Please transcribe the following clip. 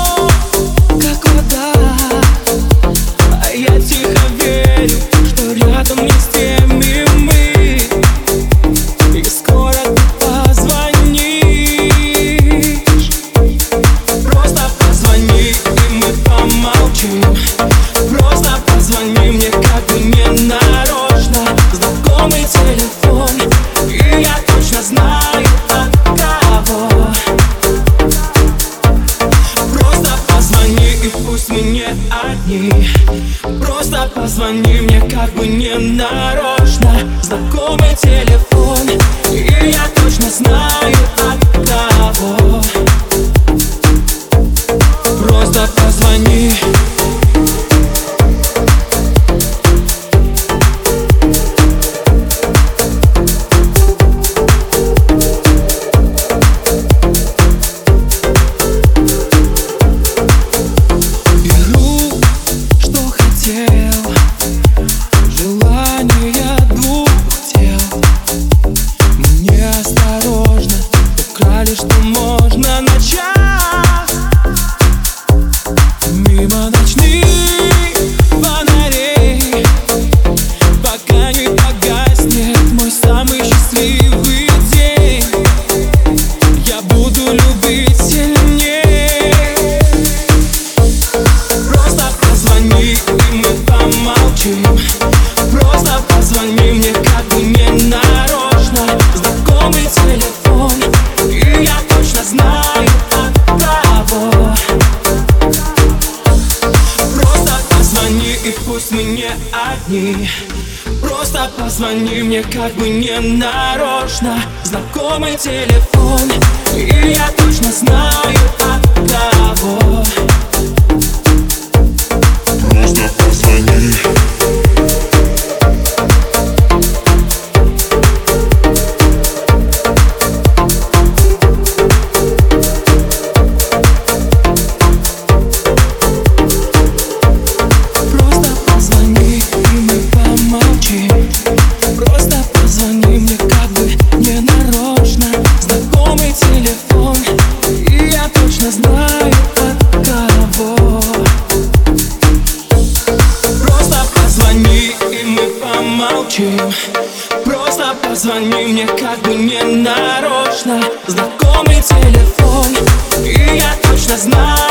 Oh. Здесь не одни. Просто позвони мне как бы не нарочно. Знакомый телефон. тел Желание двух тел Мне осторожно. украли, что можно начать Мимо ночных пусть мы не одни. Просто позвони мне, как бы не нарочно. Знакомый телефон. молчим Просто позвони мне как бы не нарочно. Знакомый телефон И я точно знаю